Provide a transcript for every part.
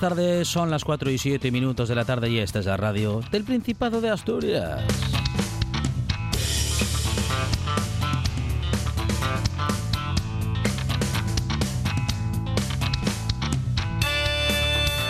Tardes. Son las 4 y 7 minutos de la tarde y esta es la radio del Principado de Asturias.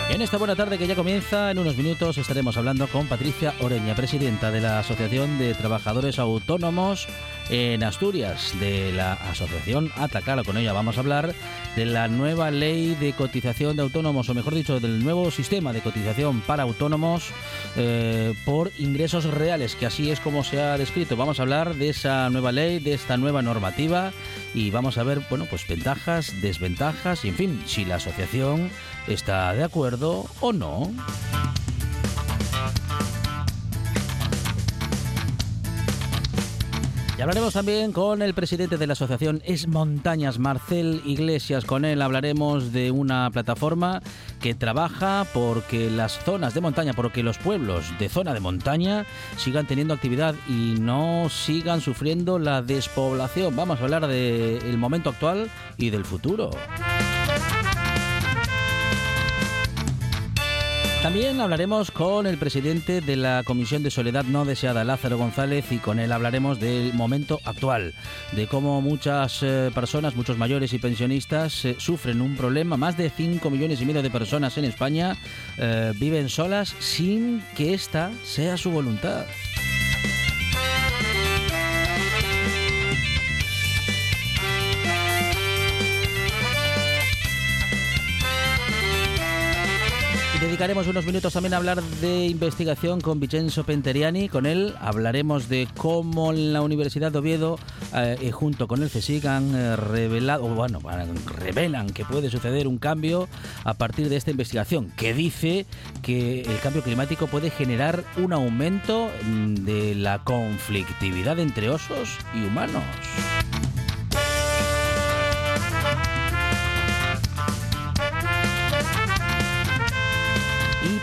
En esta buena tarde que ya comienza, en unos minutos estaremos hablando con Patricia Oreña, presidenta de la Asociación de Trabajadores Autónomos en Asturias, de la Asociación Atacala. Con ella vamos a hablar de la nueva ley de cotización de autónomos, o mejor dicho, del nuevo sistema de cotización para autónomos eh, por ingresos reales, que así es como se ha descrito. Vamos a hablar de esa nueva ley, de esta nueva normativa y vamos a ver, bueno, pues ventajas, desventajas y, en fin, si la asociación está de acuerdo o no. Hablaremos también con el presidente de la asociación Es Montañas, Marcel Iglesias. Con él hablaremos de una plataforma que trabaja porque las zonas de montaña, porque los pueblos de zona de montaña sigan teniendo actividad y no sigan sufriendo la despoblación. Vamos a hablar del momento actual y del futuro. También hablaremos con el presidente de la Comisión de Soledad No Deseada, Lázaro González, y con él hablaremos del momento actual, de cómo muchas eh, personas, muchos mayores y pensionistas, eh, sufren un problema. Más de 5 millones y medio de personas en España eh, viven solas sin que esta sea su voluntad. Dedicaremos unos minutos también a hablar de investigación con Vincenzo Penteriani. Con él hablaremos de cómo la Universidad de Oviedo, eh, junto con el CSIC, han eh, revelado, bueno, revelan que puede suceder un cambio a partir de esta investigación, que dice que el cambio climático puede generar un aumento mm, de la conflictividad entre osos y humanos.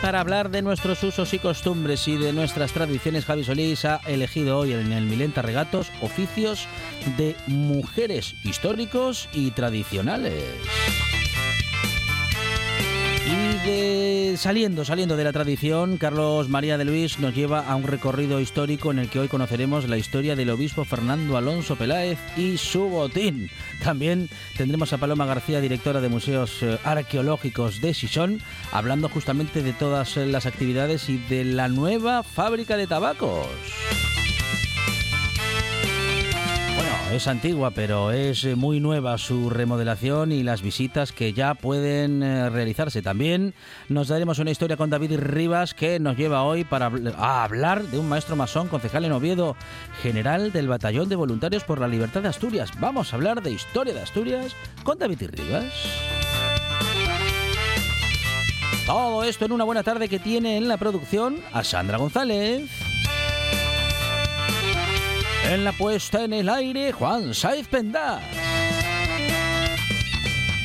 Para hablar de nuestros usos y costumbres y de nuestras tradiciones, Javi Solís ha elegido hoy en el Milenta Regatos oficios de mujeres históricos y tradicionales. Saliendo, saliendo de la tradición, Carlos María de Luis nos lleva a un recorrido histórico en el que hoy conoceremos la historia del obispo Fernando Alonso Peláez y su botín. También tendremos a Paloma García, directora de Museos eh, Arqueológicos de Sison, hablando justamente de todas las actividades y de la nueva fábrica de tabacos. Es antigua, pero es eh, muy nueva su remodelación y las visitas que ya pueden eh, realizarse. También nos daremos una historia con David Rivas que nos lleva hoy para a hablar de un maestro masón, concejal en Oviedo, general del Batallón de Voluntarios por la Libertad de Asturias. Vamos a hablar de historia de Asturias con David Rivas. Todo esto en una buena tarde que tiene en la producción a Sandra González. En la puesta en el aire, Juan Saiz Pendas.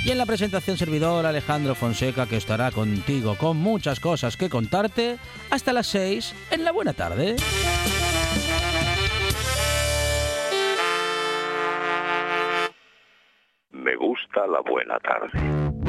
Y en la presentación servidor Alejandro Fonseca que estará contigo con muchas cosas que contarte hasta las 6 en la buena tarde. Me gusta la buena tarde.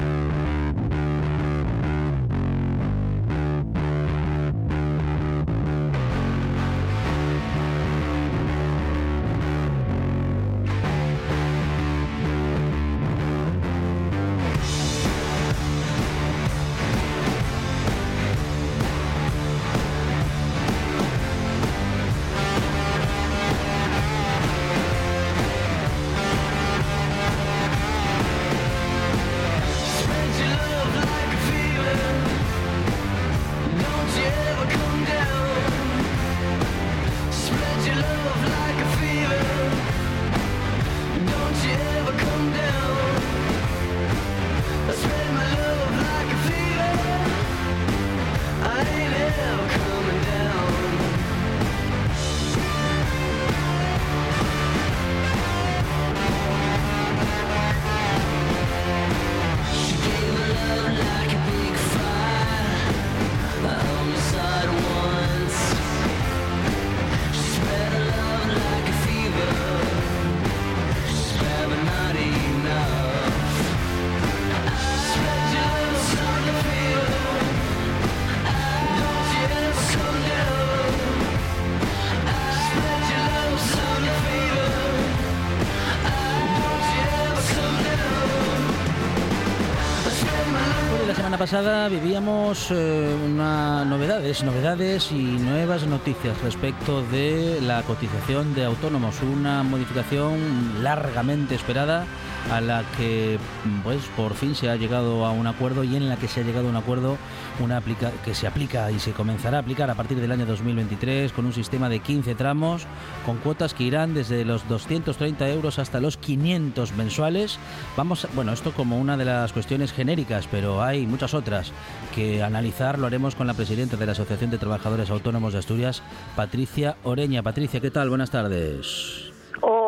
Pasada vivíamos eh, una novedades, novedades y nuevas noticias respecto de la cotización de autónomos, una modificación largamente esperada a la que pues por fin se ha llegado a un acuerdo y en la que se ha llegado a un acuerdo una aplica que se aplica y se comenzará a aplicar a partir del año 2023 con un sistema de 15 tramos con cuotas que irán desde los 230 euros hasta los 500 mensuales. Vamos, bueno, esto como una de las cuestiones genéricas, pero hay muchas otras que analizar. Lo haremos con la presidenta de la Asociación de Trabajadores Autónomos de Asturias, Patricia Oreña. Patricia, ¿qué tal? Buenas tardes.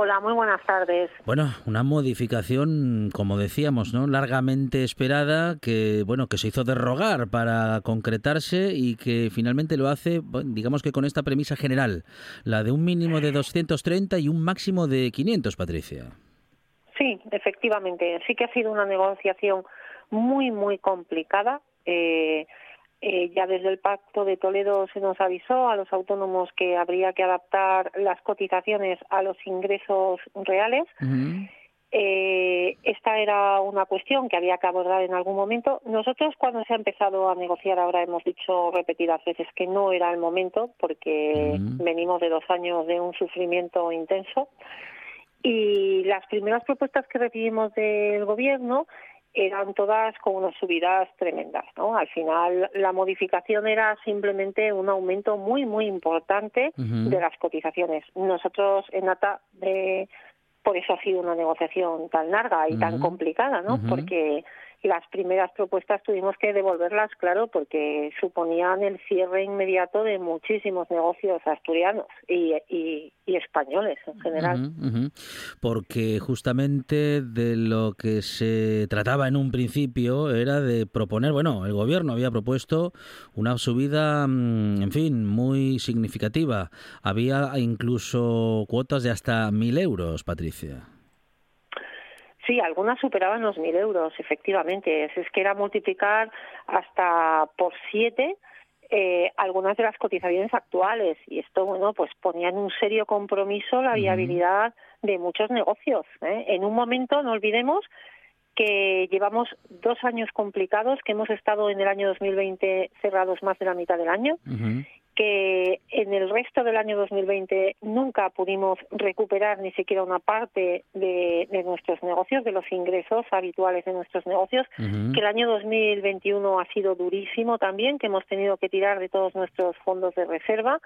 Hola, muy buenas tardes. Bueno, una modificación, como decíamos, ¿no? Largamente esperada, que bueno, que se hizo derrogar para concretarse y que finalmente lo hace, digamos que con esta premisa general, la de un mínimo de 230 y un máximo de 500, Patricia. Sí, efectivamente, sí que ha sido una negociación muy, muy complicada. Eh, eh, ya desde el Pacto de Toledo se nos avisó a los autónomos que habría que adaptar las cotizaciones a los ingresos reales. Eh, esta era una cuestión que había que abordar en algún momento. Nosotros cuando se ha empezado a negociar ahora hemos dicho repetidas veces que no era el momento porque venimos de dos años de un sufrimiento intenso y las primeras propuestas que recibimos del gobierno eran todas con unas subidas tremendas, ¿no? Al final la modificación era simplemente un aumento muy muy importante de las cotizaciones. Nosotros en ATA de por eso ha sido una negociación tan larga y tan complicada, ¿no? Porque las primeras propuestas tuvimos que devolverlas, claro, porque suponían el cierre inmediato de muchísimos negocios asturianos y, españoles en general. Porque justamente de lo que se trataba en un principio era de proponer, bueno, el gobierno había propuesto una subida, mm, en fin, muy significativa. Había incluso cuotas de hasta mil euros, Patricia. Sí, algunas superaban los mil euros, efectivamente. Es, que era multiplicar hasta por siete eh, algunas de las cotizaciones actuales y esto, bueno, pues ponía en un serio compromiso la viabilidad de muchos negocios. ¿eh? En un momento, no olvidemos que llevamos dos años complicados, que hemos estado en el año 2020 cerrados más de la mitad del año que en el resto del año 2020 nunca pudimos recuperar ni siquiera una parte de, nuestros negocios, de los ingresos habituales de nuestros negocios, que el año 2021 ha sido durísimo también, que hemos tenido que tirar de todos nuestros fondos de reserva,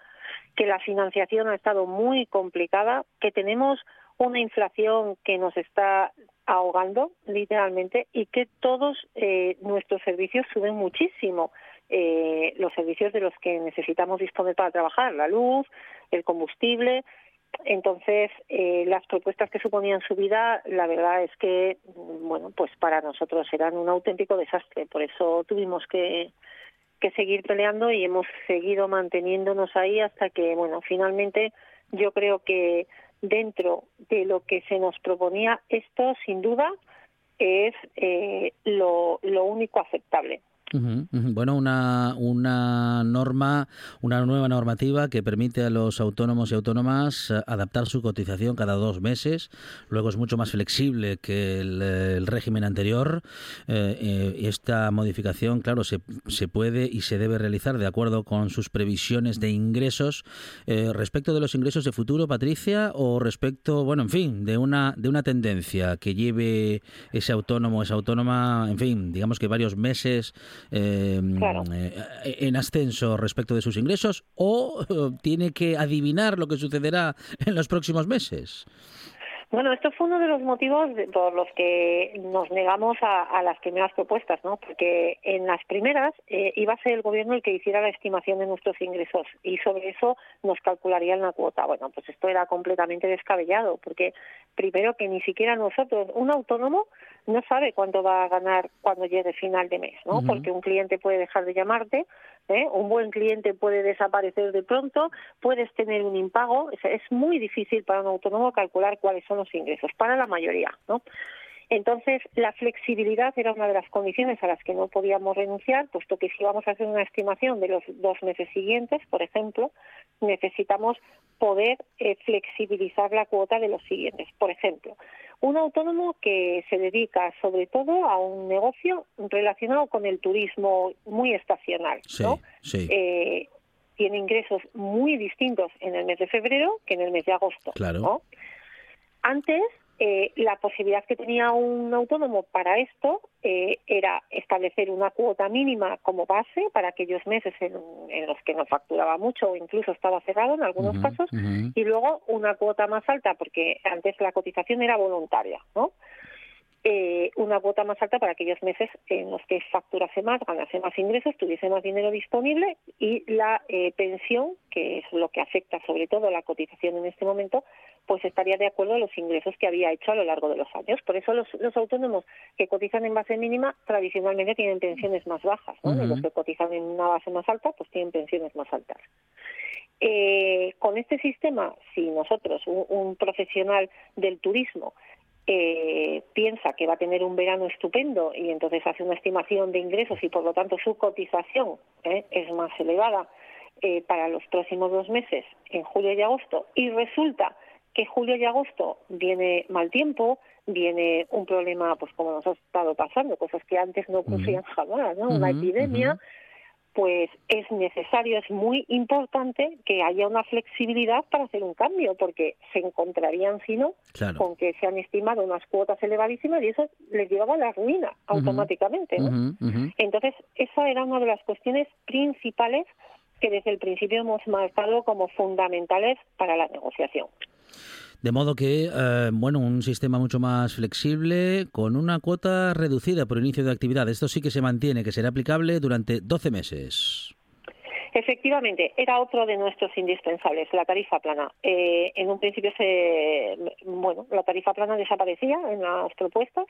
que la financiación ha estado muy complicada, que tenemos una inflación que nos está ahogando literalmente y que todos eh, nuestros servicios suben muchísimo eh, los servicios de los que necesitamos disponer para trabajar, la luz, el combustible. Entonces, eh, las propuestas que suponían su vida, la verdad es que, bueno, pues para nosotros eran un auténtico desastre. Por eso tuvimos que, que seguir peleando y hemos seguido manteniéndonos ahí hasta que, bueno, finalmente yo creo que dentro de lo que se nos proponía, esto sin duda es eh, lo, lo único aceptable. Bueno, una, una norma, una nueva normativa que permite a los autónomos y autónomas eh, adaptar su cotización cada dos meses. Luego es mucho más flexible que el, régimen anterior. Eh, eh, esta modificación, claro, se, se, puede y se debe realizar de acuerdo con sus previsiones de ingresos. respecto de los ingresos de futuro, Patricia, o respecto, bueno, en fin, de una, de una tendencia que lleve ese autónomo, esa autónoma, en fin, digamos que varios meses Em, eh, en ascenso respecto de sus ingresos o eh, tiene que adivinar lo que sucederá en los próximos meses? Bueno, esto fue uno de los motivos por los que nos negamos a, las primeras propuestas, ¿no? Porque en las primeras eh, iba a ser el gobierno el que hiciera la estimación de nuestros ingresos y sobre eso nos calcularía la cuota. Bueno, pues esto era completamente descabellado, porque primero que ni siquiera nosotros, un autónomo no sabe cuánto va a ganar cuando llegue final de mes, ¿no? Porque un cliente puede dejar de llamarte, ¿eh? un buen cliente puede desaparecer de pronto, puedes tener un impago, es, muy difícil para un autónomo calcular cuáles son los ingresos, para la mayoría, ¿no? Entonces, la flexibilidad era una de las condiciones a las que no podíamos renunciar, puesto que si vamos a hacer una estimación de los dos meses siguientes, por ejemplo, necesitamos poder eh, flexibilizar la cuota de los siguientes. Por ejemplo, un autónomo que se dedica sobre todo a un negocio relacionado con el turismo muy estacional, ¿no? Eh, tiene ingresos muy distintos en el mes de febrero que en el mes de agosto. Claro. Antes eh, la posibilidad que tenía un autónomo para esto eh, era establecer una cuota mínima como base para aquellos meses en, los que no facturaba mucho o incluso estaba cerrado en algunos casos y luego una cuota más alta porque antes la cotización era voluntaria, ¿no? Eh, una cuota más alta para aquellos meses en los que facturase más, ganase más ingresos, tuviese más dinero disponible y la eh, pensión, que es lo que afecta sobre todo la cotización en este momento, pues estaría de acuerdo a los ingresos que había hecho a lo largo de los años. Por eso los, autónomos que cotizan en base mínima tradicionalmente tienen pensiones más bajas, ¿no? y los que cotizan en una base más alta pues tienen pensiones más altas. Eh, con este sistema, si nosotros, un profesional del turismo, eh, piensa que va a tener un verano estupendo y entonces hace una estimación de ingresos y por lo tanto su cotización eh, es más elevada eh, para los próximos dos meses, en julio y agosto, y resulta que julio y agosto viene mal tiempo, viene un problema, pues como nos ha estado pasando, cosas que antes no ocurrían jamás, ¿no? Una epidemia, pues es necesario, es muy importante que haya una flexibilidad para hacer un cambio, porque se encontrarían, si no, con que se han estimado unas cuotas elevadísimas y eso les llevaba a la ruina automáticamente. Entonces, esa era una de las cuestiones principales que desde el principio hemos marcado como fundamentales para la negociación. De modo que, eh, bueno, un sistema mucho más flexible con una cuota reducida por inicio de actividad. Esto sí que se mantiene, que será aplicable durante 12 meses. Efectivamente, era otro de nuestros indispensables, la tarifa plana. Eh, en un principio, se, bueno, la tarifa plana desaparecía en las propuestas.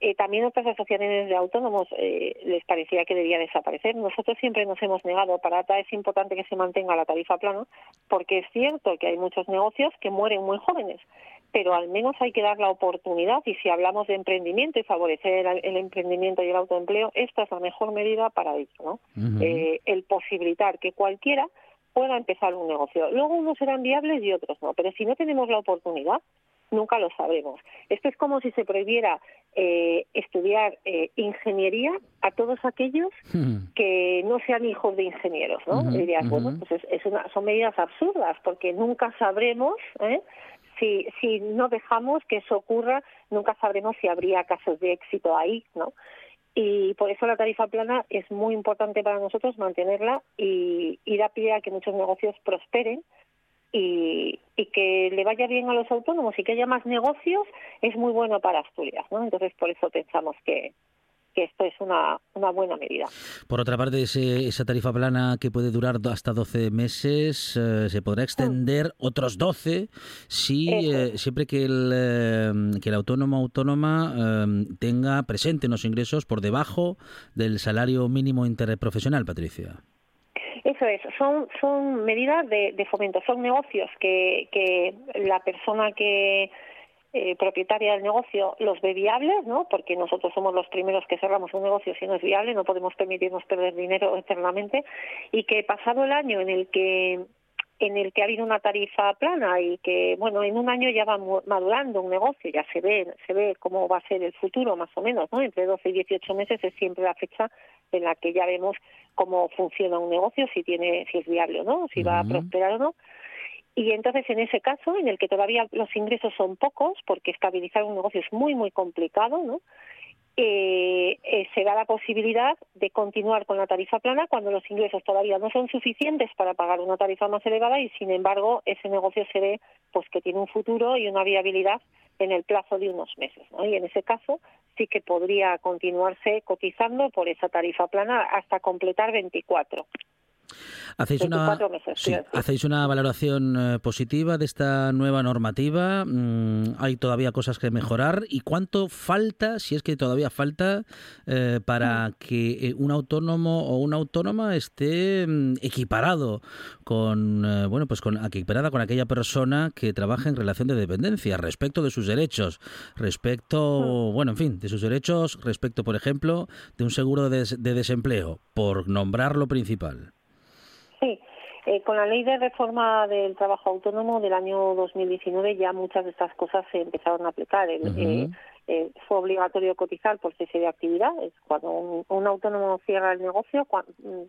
Eh, también otras asociaciones de autónomos eh, les parecía que debía desaparecer. Nosotros siempre nos hemos negado. Para ATA es importante que se mantenga la tarifa plana, porque es cierto que hay muchos negocios que mueren muy jóvenes pero al menos hay que dar la oportunidad y si hablamos de emprendimiento y favorecer el, emprendimiento y el autoempleo, esta es la mejor medida para ello, ¿no? Eh, el posibilitar que cualquiera pueda empezar un negocio. Luego unos serán viables y otros no, pero si no tenemos la oportunidad, nunca lo sabremos. Esto es como si se prohibiera eh, estudiar eh, ingeniería a todos aquellos que no sean hijos de ingenieros, ¿no? dirías, bueno, pues es, una, son medidas absurdas porque nunca sabremos ¿eh? Si, si no dejamos que eso ocurra, nunca sabremos si habría casos de éxito ahí, ¿no? Y por eso la tarifa plana es muy importante para nosotros mantenerla y, y da pie a que muchos negocios prosperen y, y, que le vaya bien a los autónomos y que haya más negocios es muy bueno para Asturias, ¿no? Entonces por eso pensamos que, que esto es una, una buena medida. Por otra parte, esa tarifa plana que puede durar hasta 12 meses, eh, se podrá extender otros 12 si eh, siempre que el, eh, que el autónomo autónoma tenga presente unos ingresos por debajo del salario mínimo interprofesional, Patricia. Eso es, son, son medidas de, de fomento, son negocios que, que la persona que eh, propietaria del negocio los ve viables, ¿no? Porque nosotros somos los primeros que cerramos un negocio si no es viable, no podemos permitirnos perder dinero eternamente. Y que pasado el año en el que en el que ha habido una tarifa plana y que bueno en un año ya va madurando un negocio ya se ve se ve cómo va a ser el futuro más o menos no entre 12 y 18 meses es siempre la fecha en la que ya vemos cómo funciona un negocio si tiene si es viable o no si va a prosperar o no y entonces, en ese caso, en el que todavía los ingresos son pocos, porque estabilizar un negocio es muy, muy complicado, ¿no? Eh, eh, se da la posibilidad de continuar con la tarifa plana cuando los ingresos todavía no son suficientes para pagar una tarifa más elevada y, sin embargo, ese negocio se ve pues que tiene un futuro y una viabilidad en el plazo de unos meses. ¿no? Y en ese caso sí que podría continuarse cotizando por esa tarifa plana hasta completar 24. Hacéis una, hacéis una valoración eh, positiva de esta nueva normativa. Mm, hay todavía cosas que mejorar. ¿Y cuánto falta, si es que todavía falta, eh, para mm. que eh, un autónomo o una autónoma esté mm, equiparado con, bueno, pues con equiparada con aquella persona que trabaja en relación de dependencia respecto de sus derechos, respecto, bueno, en fin, de sus derechos respecto, por ejemplo, de un seguro de desempleo, por nombrar lo principal? Eh, con la ley de reforma del trabajo autónomo del año 2019 ya muchas de estas cosas se empezaron a aplicar. Eh, eh, fue obligatorio cotizar por cese de actividad. Cuando un, autónomo cierra el negocio,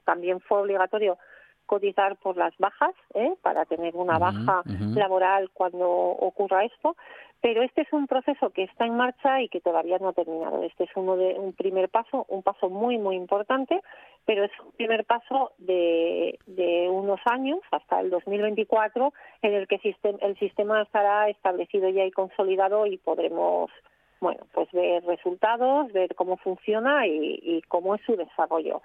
también fue obligatorio cotizar por las bajas, para tener una baja laboral cuando ocurra esto. Pero este es un proceso que está en marcha y que todavía no ha terminado. Este es uno de un primer paso, un paso muy muy importante, pero es un primer paso de, de unos años hasta el 2024 en el que el sistema estará establecido ya y consolidado y podremos bueno pues ver resultados, ver cómo funciona y, cómo es su desarrollo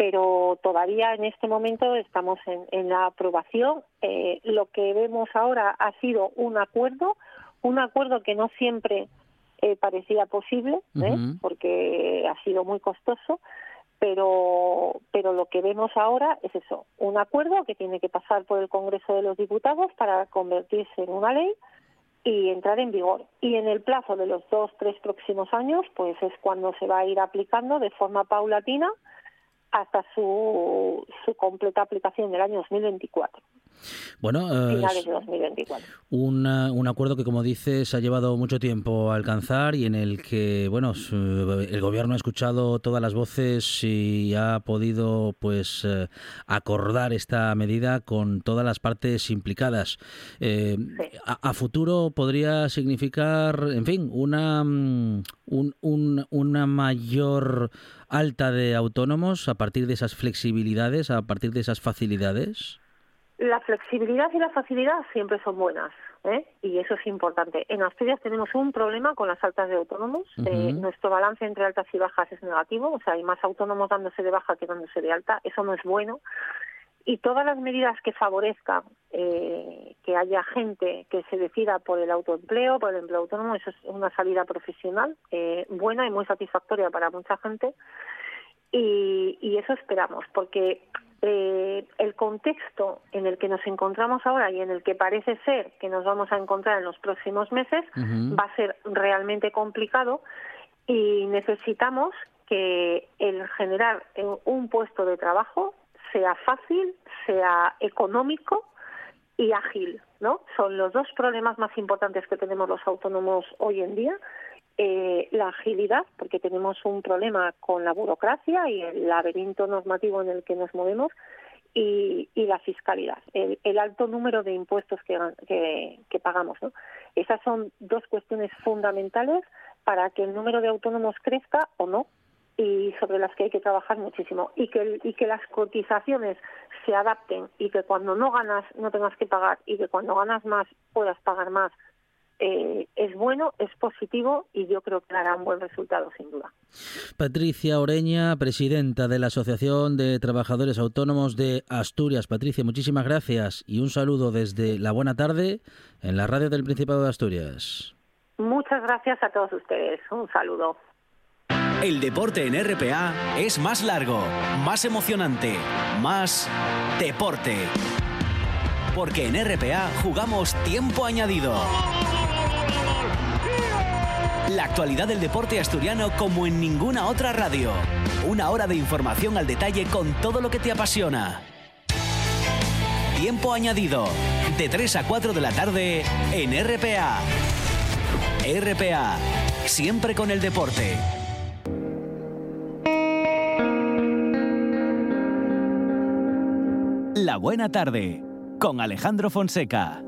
pero todavía en este momento estamos en, la aprobación. Eh, lo que vemos ahora ha sido un acuerdo, un acuerdo que no siempre eh, parecía posible, ¿eh? porque ha sido muy costoso, pero, pero lo que vemos ahora es eso, un acuerdo que tiene que pasar por el Congreso de los Diputados para convertirse en una ley y entrar en vigor. Y en el plazo de los dos, tres próximos años, pues es cuando se va a ir aplicando de forma paulatina hasta su, su completa aplicación en el año 2024. Bueno, un acuerdo que, como dices, ha llevado mucho tiempo a alcanzar y en el que, bueno, el gobierno ha escuchado todas las voces y ha podido, pues, eh, acordar esta medida con todas las partes implicadas. Eh, a, futuro podría significar, en fin, una, mm, un, una mayor alta de autónomos a partir de esas flexibilidades, a partir de esas facilidades. La flexibilidad y la facilidad siempre son buenas, ¿eh? y eso es importante. En Asturias tenemos un problema con las altas de autónomos. Eh, nuestro balance entre altas y bajas es negativo, o sea, hay más autónomos dándose de baja que dándose de alta. Eso no es bueno. Y todas las medidas que favorezcan eh, que haya gente que se decida por el autoempleo, por el empleo autónomo, eso es una salida profesional eh, buena y muy satisfactoria para mucha gente. Y, y eso esperamos, porque eh, el contexto en el que nos encontramos ahora y en el que parece ser que nos vamos a encontrar en los próximos meses va a ser realmente complicado y necesitamos que el generar un puesto de trabajo sea fácil, sea económico y ágil, ¿no? Son los dos problemas más importantes que tenemos los autónomos hoy en día eh, la agilidad, porque tenemos un problema con la burocracia y el laberinto normativo en el que nos movemos, y, la fiscalidad, el, alto número de impuestos que, que, pagamos. ¿no? Esas son dos cuestiones fundamentales para que el número de autónomos crezca o no y sobre las que hay que trabajar muchísimo y que y que las cotizaciones se adapten y que cuando no ganas no tengas que pagar y que cuando ganas más puedas pagar más eh, es bueno, es positivo y yo creo que dará un buen resultado, sin duda. Patricia Oreña, presidenta de la Asociación de Trabajadores Autónomos de Asturias. Patricia, muchísimas gracias y un saludo desde la buena tarde en la radio del Principado de Asturias. Muchas gracias a todos ustedes. Un saludo. El deporte en RPA es más largo, más emocionante, más deporte. Porque en RPA jugamos tiempo añadido. La actualidad del deporte asturiano como en ninguna otra radio. Una hora de información al detalle con todo lo que te apasiona. Tiempo añadido. De 3 a 4 de la tarde en RPA. RPA. Siempre con el deporte. La buena tarde. Con Alejandro Fonseca.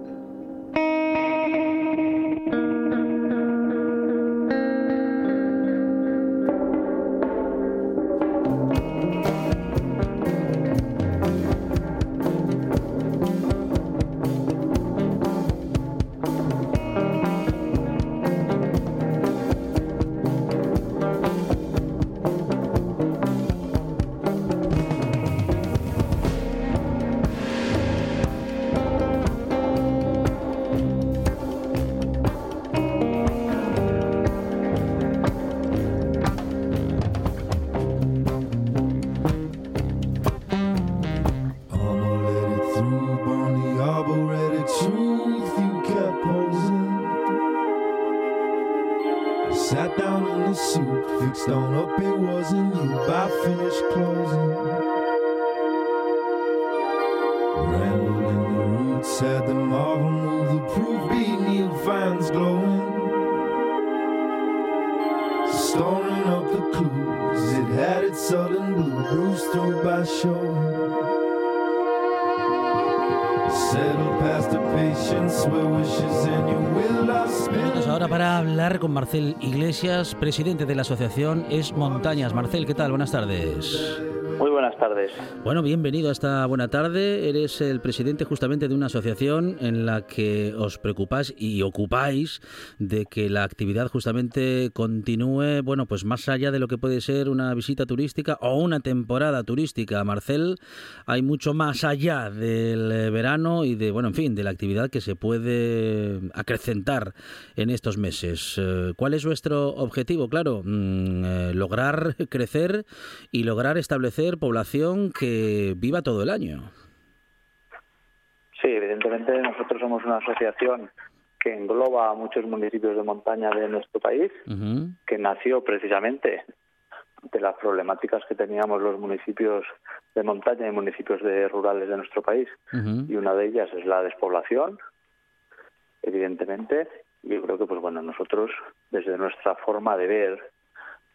Marcel Iglesias, presidente de la asociación Es Montañas. Marcel, ¿qué tal? Buenas tardes. Bueno, bienvenido a esta buena tarde. Eres el presidente justamente de una asociación en la que os preocupáis y ocupáis de que la actividad justamente continúe, bueno, pues más allá de lo que puede ser una visita turística o una temporada turística. Marcel, hay mucho más allá del eh, verano y de, bueno, en fin, de la actividad que se puede acrecentar en estos meses. Eh, ¿Cuál es vuestro objetivo? Claro, mm, eh, lograr crecer y lograr establecer población que viva todo el año. Sí, evidentemente nosotros somos una asociación que engloba a muchos municipios de montaña de nuestro país, que nació precisamente de las problemáticas que teníamos los municipios de montaña y municipios de rurales de nuestro país. Y una de ellas es la despoblación, evidentemente. Y yo creo que, pues bueno, nosotros, desde nuestra forma de ver,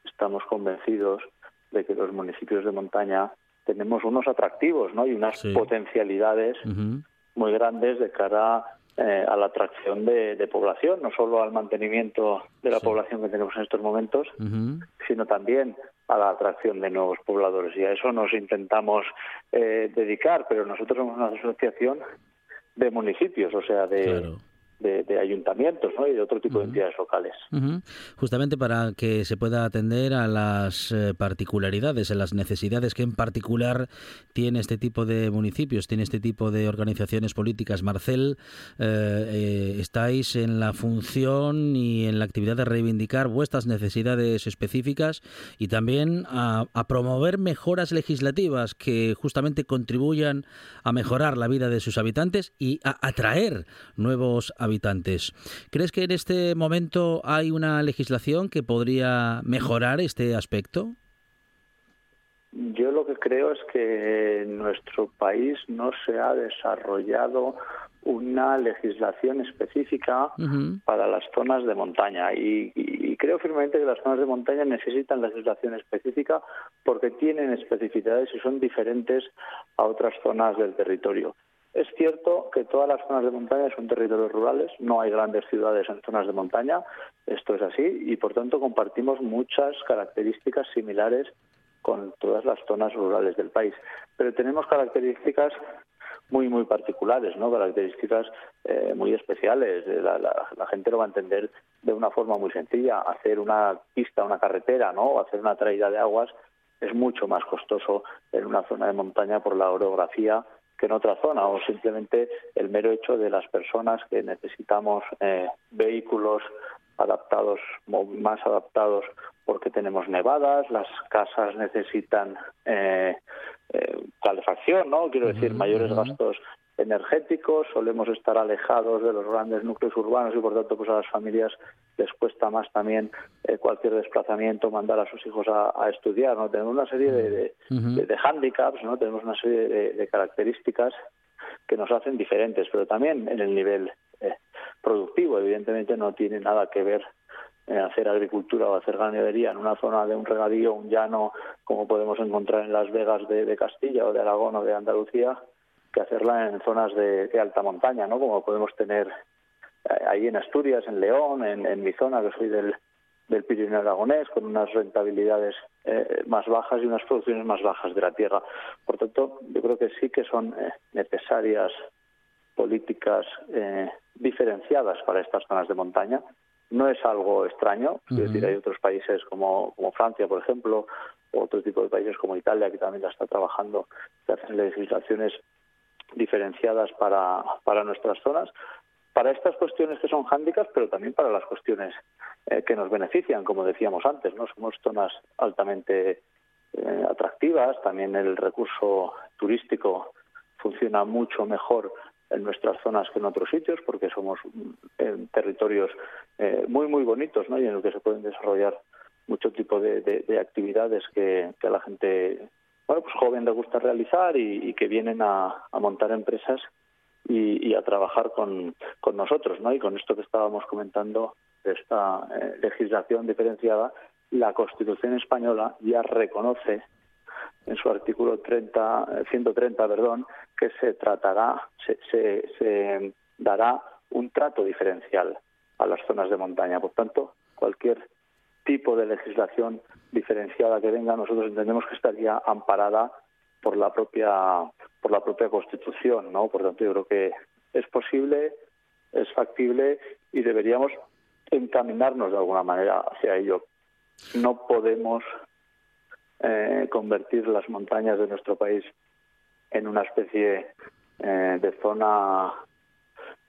estamos convencidos de que los municipios de montaña tenemos unos atractivos ¿no? y unas potencialidades muy grandes de cara eh, a la atracción de, población, no solo al mantenimiento de la población que tenemos en estos momentos, sino también a la atracción de nuevos pobladores. Y a eso nos intentamos eh, dedicar, pero nosotros somos una asociación de municipios, o sea, de, de, ayuntamientos y de otro tipo de entidades locales. Justamente para que se pueda atender a las eh, particularidades, a las necesidades que en particular tiene este tipo de municipios, tiene este tipo de organizaciones políticas. Marcel, eh, eh, estáis en la función y en la actividad de reivindicar vuestras necesidades específicas y también a, a promover mejoras legislativas que justamente contribuyan a mejorar la vida de sus habitantes y a atraer nuevos habitantes habitantes. ¿Crees que en este momento hay una legislación que podría mejorar este aspecto? Yo lo que creo es que en nuestro país no se ha desarrollado una legislación específica para las zonas de montaña y, y, creo firmemente que las zonas de montaña necesitan legislación específica porque tienen especificidades y son diferentes a otras zonas del territorio. Es cierto que todas las zonas de montaña son territorios rurales, no hay grandes ciudades en zonas de montaña, esto es así, y por tanto compartimos muchas características similares con todas las zonas rurales del país. Pero tenemos características muy, muy particulares, ¿no? características eh, muy especiales. La, la, gente lo va a entender de una forma muy sencilla. Hacer una pista, una carretera, ¿no? o hacer una traída de aguas es mucho más costoso en una zona de montaña por la orografía que en otra zona o simplemente el mero hecho de las personas que necesitamos eh, vehículos adaptados más adaptados porque tenemos nevadas las casas necesitan eh, eh, calefacción no quiero decir mayores gastos energéticos, solemos estar alejados de los grandes núcleos urbanos y por tanto pues a las familias les cuesta más también eh, cualquier desplazamiento, mandar a sus hijos a, estudiar, ¿no? Tenemos una serie de, de, hándicaps, ¿no? Tenemos una serie de, características que nos hacen diferentes, pero también en el nivel eh, productivo, evidentemente no tiene nada que ver eh, hacer agricultura o hacer ganadería en una zona de un regadío, un llano, como podemos encontrar en Las Vegas de Castilla o de Aragón o de Andalucía, que hacerla en zonas de, alta montaña, ¿no? Como podemos tener eh, ahí en Asturias, en León, en, mi zona, que soy del, del Pirineo Aragonés, con unas rentabilidades eh, más bajas y unas producciones más bajas de la tierra. Por tanto, yo creo que sí que son eh, necesarias políticas diferenciadas para estas zonas de montaña. No es algo extraño, es decir, hay otros países como, como Francia, por ejemplo, o otro tipo de países como Italia, que también la está trabajando, que hacen legislaciones diferenciadas para, para nuestras zonas, para estas cuestiones que son hándicaps, pero también para las cuestiones eh, que nos benefician, como decíamos antes, ¿no? Somos zonas altamente eh, atractivas, también el recurso turístico funciona mucho mejor en nuestras zonas que en otros sitios, porque somos en territorios eh, muy, muy bonitos, ¿no? Y en los que se pueden desarrollar mucho tipo de, actividades que, a la gente bueno pues joven le gusta realizar y, que vienen a, montar empresas y, a trabajar con, nosotros no y con esto que estábamos comentando de esta eh, legislación diferenciada la Constitución española ya reconoce en su artículo 30, 130, perdón, que se tratará, se, se, dará un trato diferencial a las zonas de montaña. Por tanto, cualquier tipo de legislación diferenciada que venga, nosotros entendemos que estaría amparada por la propia por la propia Constitución, ¿no? Por tanto, yo creo que es posible, es factible y deberíamos encaminarnos de alguna manera hacia ello. No podemos eh, convertir las montañas de nuestro país en una especie eh, de zona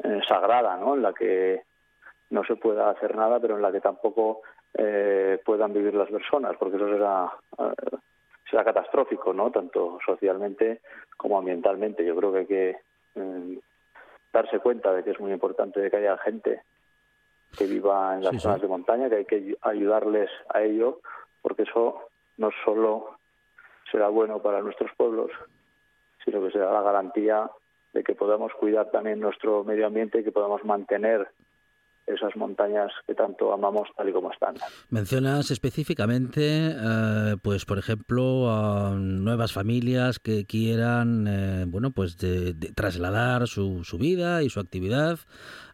eh, sagrada, ¿no? En la que no se pueda hacer nada, pero en la que tampoco puedan vivir las personas, porque eso será será catastrófico, ¿no? Tanto socialmente como ambientalmente. Yo creo que hay que darse cuenta de que es muy importante de que haya gente que viva en las zonas de montaña, que hay que ayudarles a ello, porque eso no solo será bueno para nuestros pueblos, sino que será la garantía de que podamos cuidar también nuestro medio ambiente y que podamos mantener esas montañas que tanto amamos tal y como están. Mencionas específicamente, eh, pues por ejemplo, a nuevas familias que quieran, eh, bueno, pues de, trasladar su, su vida y su actividad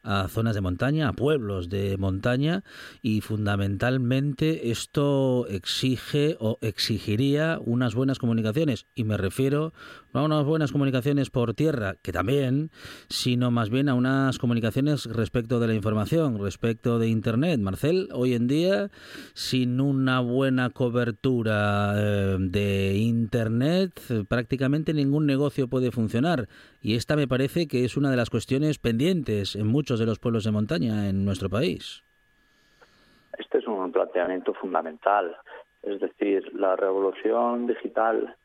a zonas de montaña, a pueblos de montaña y fundamentalmente esto exige o exigiría unas buenas comunicaciones y me refiero no a unas buenas comunicaciones por tierra, que también, sino más bien a unas comunicaciones respecto de la información, respecto de Internet. Marcel, hoy en día, sin una buena cobertura eh, de Internet, prácticamente ningún negocio puede funcionar. Y esta me parece que es una de las cuestiones pendientes en muchos de los pueblos de montaña en nuestro país. Este es un planteamiento fundamental. Es decir, la revolución digital,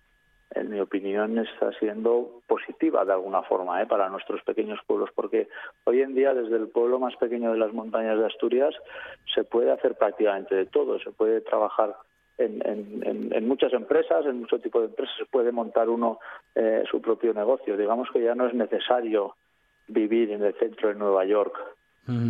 en mi opinión, está siendo positiva de alguna forma ¿eh? para nuestros pequeños pueblos, porque hoy en día desde el pueblo más pequeño de las montañas de Asturias se puede hacer prácticamente de todo. Se puede trabajar en, muchas empresas, en muchos tipos de empresas, se puede montar uno eh, su propio negocio. Digamos que ya no es necesario vivir en el centro de Nueva York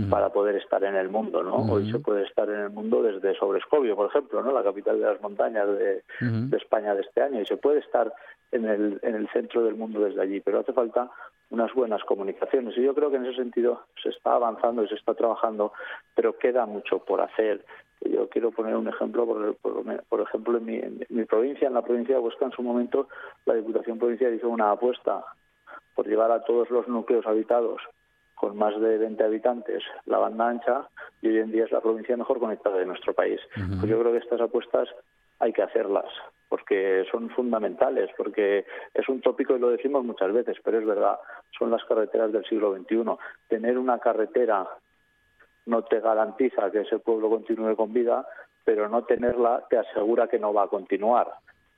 para poder estar en el mundo, ¿no? Hoy se puede estar en el mundo desde Sobrescobio, por ejemplo, ¿no? La capital de las montañas de, de, España de este año y se puede estar en el, en el centro del mundo desde allí, pero hace falta unas buenas comunicaciones y yo creo que en ese sentido se está avanzando y se está trabajando, pero queda mucho por hacer. Yo quiero poner un ejemplo, por, ejemplo, en mi, mi, provincia, en la provincia de Huesca, en su momento, la Diputación Provincial hizo una apuesta por llevar a todos los núcleos habitados con más de 20 habitantes la banda ancha y hoy en día es la provincia mejor conectada de nuestro país. Pues yo creo que estas apuestas hay que hacerlas porque son fundamentales, porque es un tópico y lo decimos muchas veces, pero es verdad, son las carreteras del siglo XXI. Tener una carretera no te garantiza que ese pueblo continúe con vida, pero no tenerla te asegura que no va a continuar.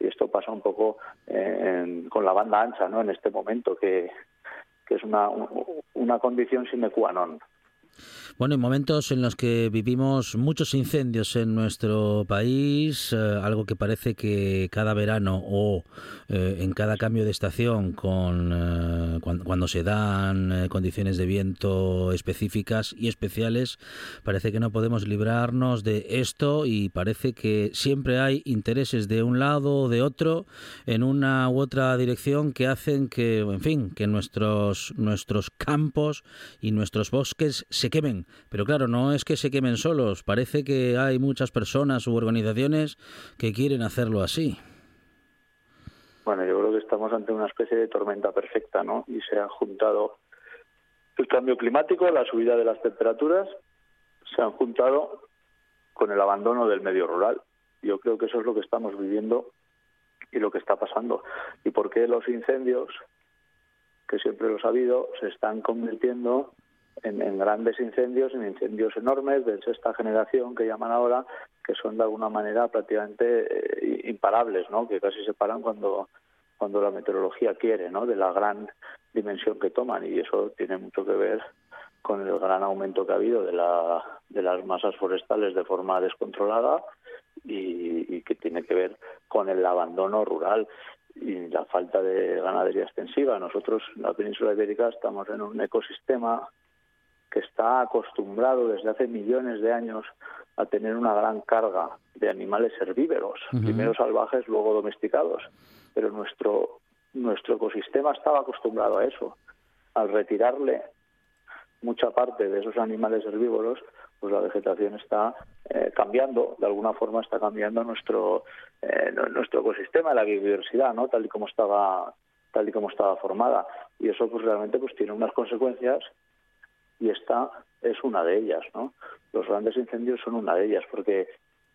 Y esto pasa un poco eh, con la banda ancha, ¿no? En este momento que, que es una, una condición sine qua non. Bueno, en momentos en los que vivimos muchos incendios en nuestro país, eh, algo que parece que cada verano o eh, en cada cambio de estación, con eh, cuando, se dan condiciones de viento específicas y especiales, parece que no podemos librarnos de esto y parece que siempre hay intereses de un lado o de otro en una u otra dirección que hacen que, en fin, que nuestros nuestros campos y nuestros bosques se quemen pero claro, no es que se quemen solos, parece que hay muchas personas u organizaciones que quieren hacerlo así. Bueno, yo creo que estamos ante una especie de tormenta perfecta, ¿no? Y se ha juntado el cambio climático, la subida de las temperaturas, se han juntado con el abandono del medio rural. Yo creo que eso es lo que estamos viviendo y lo que está pasando. ¿Y por qué los incendios, que siempre los ha habido, se están convirtiendo en, grandes incendios, en incendios enormes de sexta generación que llaman ahora, que son de alguna manera prácticamente eh, imparables, ¿no? que casi se paran cuando, cuando la meteorología quiere, ¿no? de la gran dimensión que toman y eso tiene mucho que ver con el gran aumento que ha habido de, la, de las masas forestales de forma descontrolada y, que tiene que ver con el abandono rural y la falta de ganadería extensiva. Nosotros en la península ibérica estamos en un ecosistema que está acostumbrado desde hace millones de años a tener una gran carga de animales herbívoros, primero salvajes, luego domesticados. Pero nuestro, nuestro ecosistema estaba acostumbrado a eso. Al retirarle mucha parte de esos animales herbívoros, pues la vegetación está eh, cambiando, de alguna forma está cambiando nuestro eh, nuestro ecosistema, la biodiversidad, ¿no? Tal y como estaba tal y como estaba formada y eso pues realmente pues tiene unas consecuencias y esta es una de ellas, ¿no? Los grandes incendios son una de ellas porque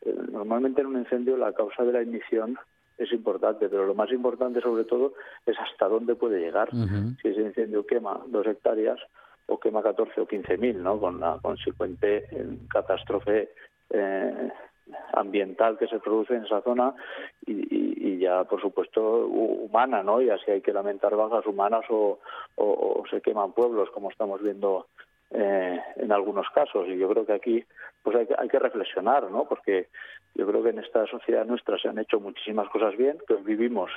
eh, normalmente en un incendio la causa de la ignición es importante, pero lo más importante sobre todo es hasta dónde puede llegar. Si ese incendio quema dos hectáreas, o quema 14 o 15 mil, ¿no? Con la consecuente eh, catástrofe eh, ambiental que se produce en esa zona y, ya, por supuesto, humana, ¿no? Y así hay que lamentar bajas humanas o, se queman pueblos, como estamos viendo eh, en algunos casos. Y yo creo que aquí pues hay hay que reflexionar, ¿no? Porque yo creo que en esta sociedad nuestra se han hecho muchísimas cosas bien, que vivimos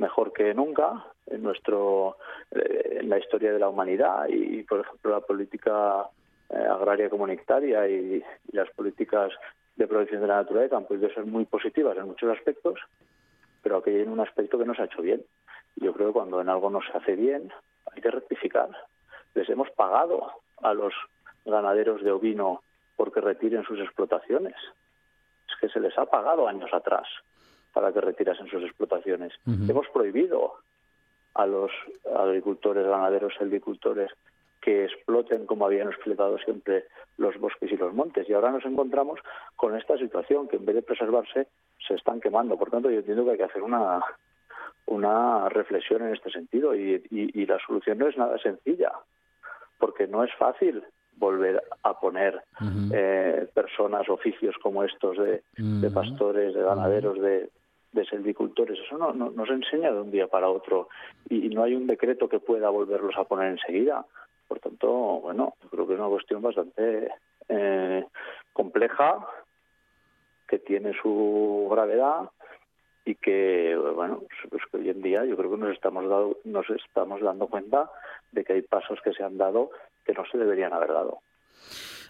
mejor que nunca en nuestro eh, en la historia de la humanidad y por ejemplo la política eh, agraria comunitaria y, las políticas de protección de la naturaleza han podido ser muy positivas en muchos aspectos pero aquí hay un aspecto que no se ha hecho bien yo creo que cuando en algo no se hace bien hay que rectificar les hemos pagado a los ganaderos de ovino porque retiren sus explotaciones es que se les ha pagado años atrás para que retirasen sus explotaciones. Hemos prohibido a los agricultores, ganaderos, silvicultores que exploten como habían explotado siempre los bosques y los montes. Y ahora nos encontramos con esta situación que en vez de preservarse se están quemando. Por tanto, yo entiendo que hay que hacer una, una reflexión en este sentido y, y, la solución no es nada sencilla, porque no es fácil volver a poner eh, personas, oficios como estos de, de pastores, de ganaderos, de, de silvicultores. Eso no, no, se enseña de un día para otro y, no hay un decreto que pueda volverlos a poner enseguida. Por tanto, bueno, yo creo que es una cuestión bastante eh, compleja, que tiene su gravedad y que, bueno, pues que hoy en día yo creo que nos estamos, dado, nos estamos dando cuenta de que hay pasos que se han dado que no se deberían haber dado.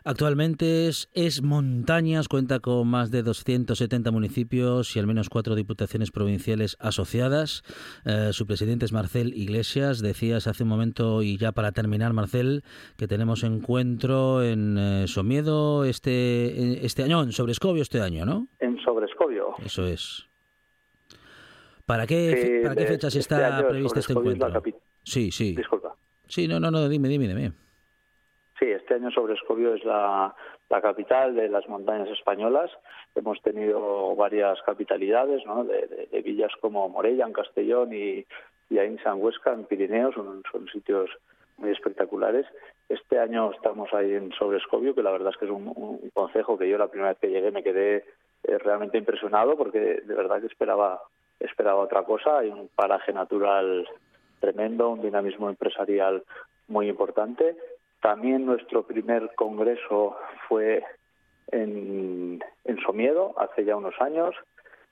Actualmente es, Montañas, cuenta con más de 270 municipios y al menos cuatro diputaciones provinciales asociadas. Eh, su presidente es Marcel Iglesias. Decías hace un momento, y ya para terminar, Marcel, que tenemos encuentro en eh, Somiedo este, este año, en Sobrescobio este año, ¿no? En Sobrescobio. Eso es. ¿Para qué, ¿para qué fechas este está previsto este encuentro? Sí, sí. Disculpa. Sí, no, no, no, dime, dime, dime. Sí, este año Sobrescobio es la, capital de las montañas españolas. Hemos tenido varias capitalidades, ¿no? de, villas como Morella, en Castellón y, y Ainsa, en Huesca, en Pirineos, son, sitios muy espectaculares. Este año estamos ahí en Sobrescobio, que la verdad es que es un, un consejo que yo la primera vez que llegué me quedé eh, realmente impresionado porque de verdad que esperaba esperaba otra cosa. Hay un paraje natural tremendo, un dinamismo empresarial muy importante también nuestro primer congreso fue en, Somiedo, hace ya unos años,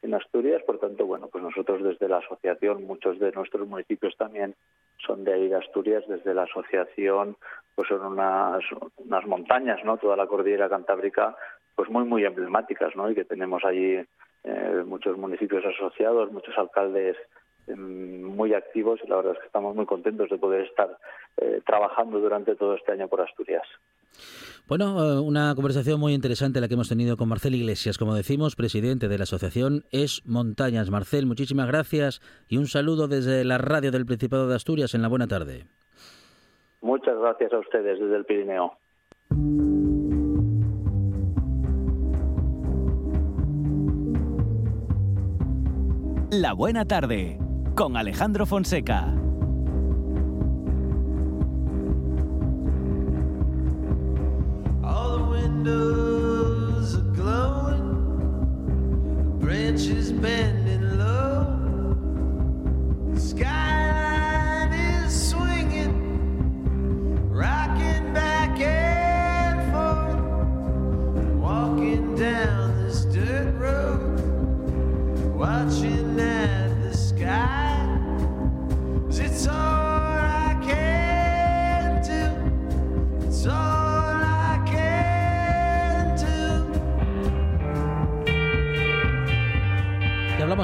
en Asturias. Por tanto, bueno, pues nosotros desde la asociación, muchos de nuestros municipios también son de ahí de Asturias. Desde la asociación, pues son unas, unas montañas, ¿no? Toda la cordillera cantábrica, pues muy, muy emblemáticas, ¿no? Y que tenemos allí eh, muchos municipios asociados, muchos alcaldes Em, muy activos y la verdad es que estamos muy contentos de poder estar eh, trabajando durante todo este año por Asturias. Bueno, eh, una conversación muy interesante la que hemos tenido con Marcel Iglesias, como decimos, presidente de la asociación Es Montañas. Marcel, muchísimas gracias y un saludo desde la radio del Principado de Asturias en la buena tarde. Muchas gracias a ustedes desde el Pirineo. La buena tarde con Alejandro Fonseca. All the windows are glowing, branches bending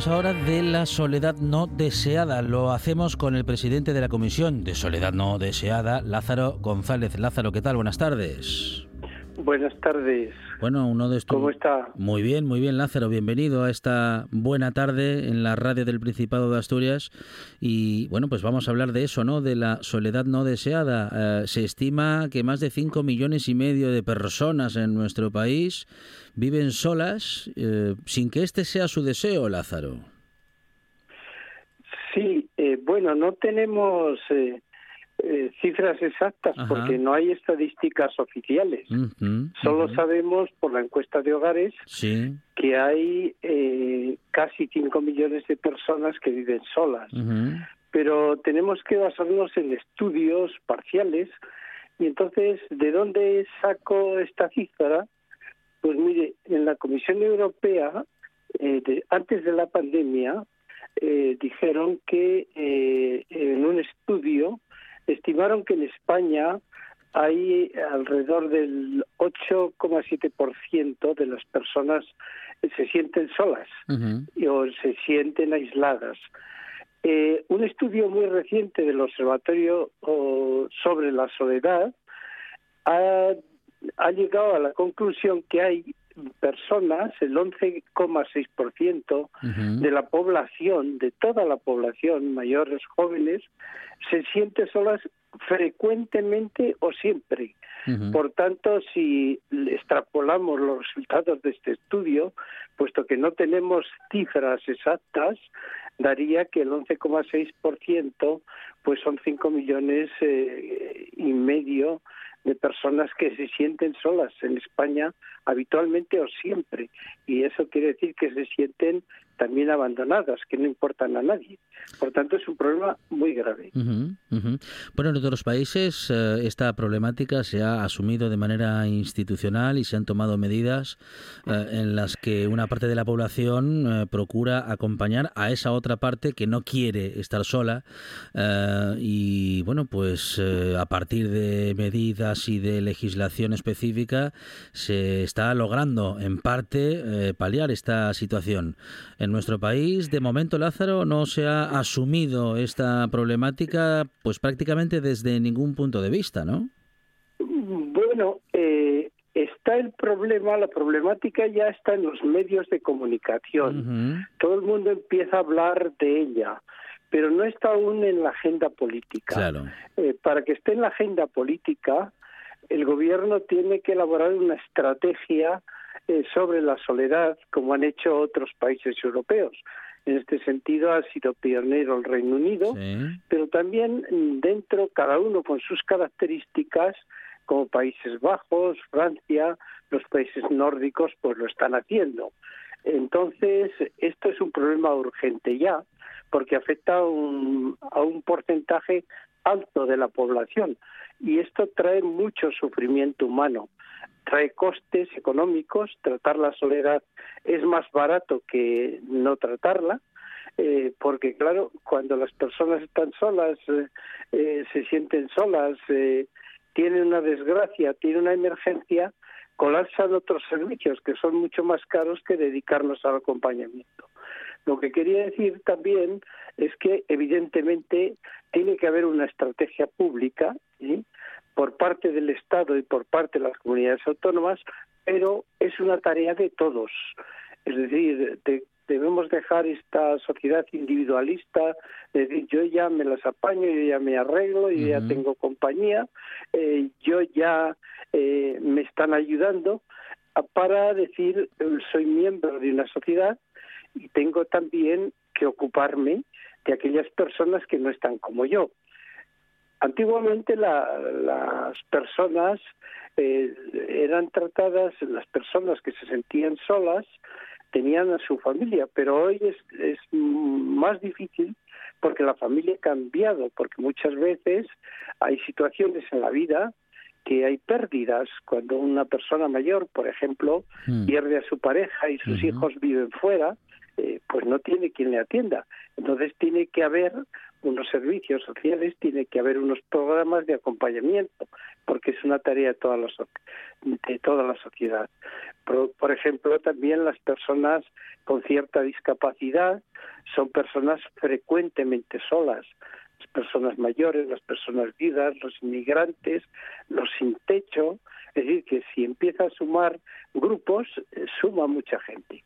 hablamos ahora de la soledad no deseada. Lo hacemos con el presidente de la Comisión de Soledad No Deseada, Lázaro González. Lázaro, ¿qué tal? Buenas tardes. Buenas tardes. Bueno, uno de estos. ¿Cómo está? Muy bien, muy bien, Lázaro. Bienvenido a esta buena tarde en la radio del Principado de Asturias. Y bueno, pues vamos a hablar de eso, ¿no? De la soledad no deseada. Eh, se estima que más de 5 millones y medio de personas en nuestro país viven solas eh, sin que este sea su deseo, Lázaro. Sí, eh, bueno, no tenemos eh, cifras exactas porque no hay estadísticas oficiales. Solo sabemos por la encuesta de hogares que hay eh, casi 5 millones de personas que viven solas. Pero tenemos que basarnos en estudios parciales y entonces, ¿de dónde saco esta cifra? Pues mire, en la Comisión Europea, eh, antes de la pandemia, dijeron que en un estudio estimaron que en España hay alrededor del 8,7% de las personas se sienten solas o se sienten aisladas. Eh, un estudio muy reciente del Observatorio sobre la soledad ha, ha llegado a la conclusión que hay personas, el 11,6% de la población, de toda la población, mayores, jóvenes, se siente solas frecuentemente o siempre. Por tanto, si extrapolamos los resultados de este estudio, puesto que no tenemos cifras exactas, daría que el 11,6% pues son 5 millones eh, y medio de personas que se sienten solas en España habitualmente o siempre. Y eso quiere decir que se sienten también abandonadas, que no importan a nadie. Por tanto, es un problema muy grave. Bueno, en otros países eh, esta problemática se ha asumido de manera institucional y se han tomado medidas eh, en las que una parte de la población eh, procura acompañar a esa otra parte que no quiere estar sola. y bueno, pues a partir de medidas y de legislación específica se está logrando en parte paliar esta situación. En nuestro país, de momento, Lázaro, no se ha asumido esta problemática, pues prácticamente desde ningún punto de vista, ¿no? Bueno, eh, está el problema, la problemática ya está en los medios de comunicación. Todo el mundo empieza a hablar de ella, pero no está aún en la agenda política. Claro. Eh, para que esté en la agenda política, el gobierno tiene que elaborar una estrategia eh, sobre la soledad, como han hecho otros países europeos. En este sentido ha sido pionero el Reino Unido, pero también dentro, cada uno con sus características, como Países Bajos, Francia, los países nórdicos, pues lo están haciendo. Entonces, esto es un problema urgente ya, porque afecta a un, a un porcentaje alto de la población y esto trae mucho sufrimiento humano trae costes económicos, tratar la soledad es más barato que no tratarla, eh, porque claro, cuando las personas están solas, eh, eh, se sienten solas, tienen una desgracia, tienen una emergencia, colapsan otros servicios que son mucho más caros que dedicarnos al acompañamiento. Lo que quería decir también es que evidentemente tiene que haber una estrategia pública por parte del Estado y por parte de las comunidades autónomas, pero es una tarea de todos. Es decir, debemos dejar esta sociedad individualista, de decir, yo ya me las apaño, yo ya me arreglo, yo ya tengo compañía, eh, yo ya eh, me están ayudando, para decir, soy miembro de una sociedad y tengo también que ocuparme de aquellas personas que no están como yo. Antiguamente las personas eh, eran tratadas, las personas que se sentían solas tenían a su familia, pero hoy es, es más difícil porque la familia ha cambiado, porque muchas veces hay situaciones en la vida que hay pérdidas cuando una persona mayor, por ejemplo, hmm. pierde a su pareja y sus hijos viven fuera, eh, pues no tiene quien le atienda. Entonces tiene que haber unos servicios sociales, tiene que haber unos programas de acompañamiento, porque es una tarea de toda la, de toda la sociedad. Por, ejemplo, también las personas con cierta discapacidad son personas frecuentemente solas, las personas mayores, las personas viudas, los inmigrantes, los sin techo, es decir, que si empieza a sumar grupos, eh, suma mucha gente.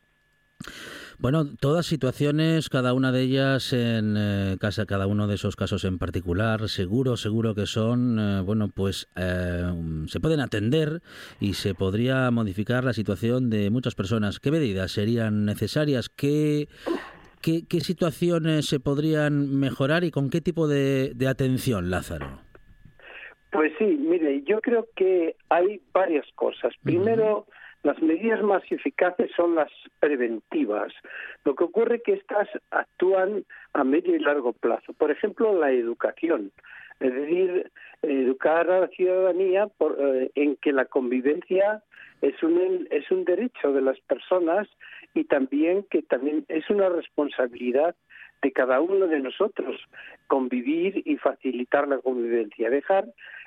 Bueno, todas situaciones, cada una de ellas en eh, casa, cada uno de esos casos en particular, seguro, seguro que son, eh, bueno, pues eh, se pueden atender y se podría modificar la situación de muchas personas. ¿Qué medidas serían necesarias? ¿Qué, qué, situaciones se podrían mejorar y con qué tipo de, de atención, Lázaro? Pues sí, mire, yo creo que hay varias cosas. Primero, las medidas más eficaces son las preventivas. Lo que ocurre es que estas actúan a medio y largo plazo. Por ejemplo, la educación. Es decir, educar a la ciudadanía eh, en que la convivencia es un, es un derecho de las personas y también que también es una responsabilidad de cada uno de nosotros convivir y facilitar la convivencia. Dejar,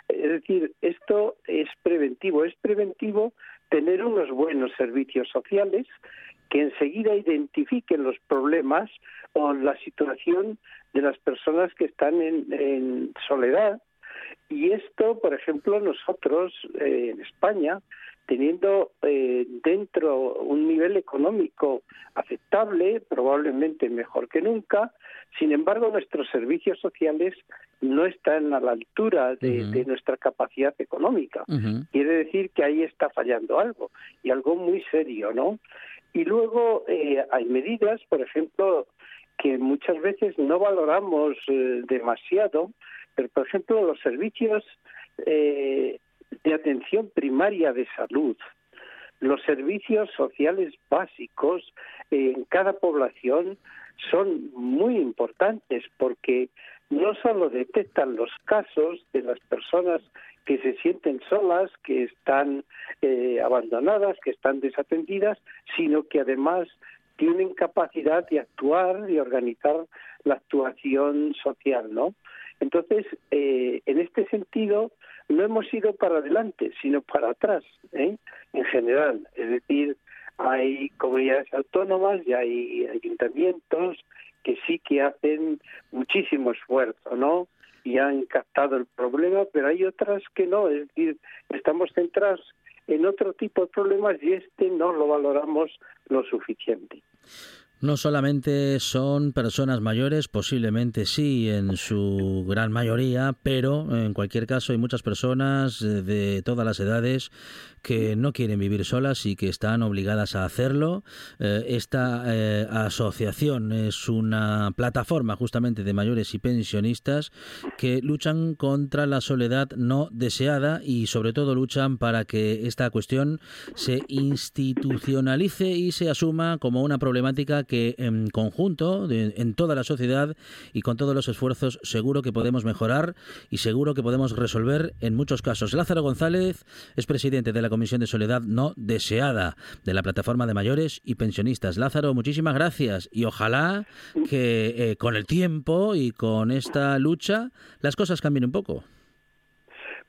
es decir, esto es preventivo. Es preventivo tener unos buenos servicios sociales que enseguida identifiquen los problemas o la situación de las personas que están en, soledad. Y esto, por ejemplo, nosotros eh, en España, teniendo eh, dentro un nivel económico aceptable, probablemente mejor que nunca, sin embargo, nuestros servicios sociales no están a la altura de, nuestra capacidad económica. Quiere decir que ahí está fallando algo, y algo muy serio, ¿no? Y luego eh, hay medidas, por ejemplo, que muchas veces no valoramos eh, demasiado, pero por ejemplo los servicios eh, de atención primaria de salud, los servicios sociales básicos en cada población son muy importantes porque no solo detectan los casos de las personas que se sienten solas, que están eh, abandonadas, que están desatendidas, sino que además tienen capacidad de actuar y organizar la actuación social, ¿no? Entonces, eh, en este sentido, no hemos ido para adelante, sino para atrás, ¿eh? en general. Es decir, hay comunidades autónomas y hay ayuntamientos que sí que hacen muchísimo esfuerzo, ¿no? Y han captado el problema, pero hay otras que no, es decir, estamos centrados en otro tipo de problemas y este no lo valoramos lo suficiente. No solamente son personas mayores, posiblemente sí, en su gran mayoría, pero en cualquier caso hay muchas personas de todas las edades que no quieren vivir solas y que están obligadas a hacerlo. Eh, esta eh, asociación es una plataforma justamente de mayores y pensionistas que luchan contra la soledad no deseada y sobre todo luchan para que esta cuestión se institucionalice y se asuma como una problemática que en conjunto, en toda la sociedad y con todos los esfuerzos, seguro que podemos mejorar y seguro que podemos resolver en muchos casos. Lázaro González es presidente de la Comisión de Soledad No Deseada de la Plataforma de Mayores y Pensionistas. Lázaro, muchísimas gracias y ojalá que eh, con el tiempo y con esta lucha las cosas cambien un poco.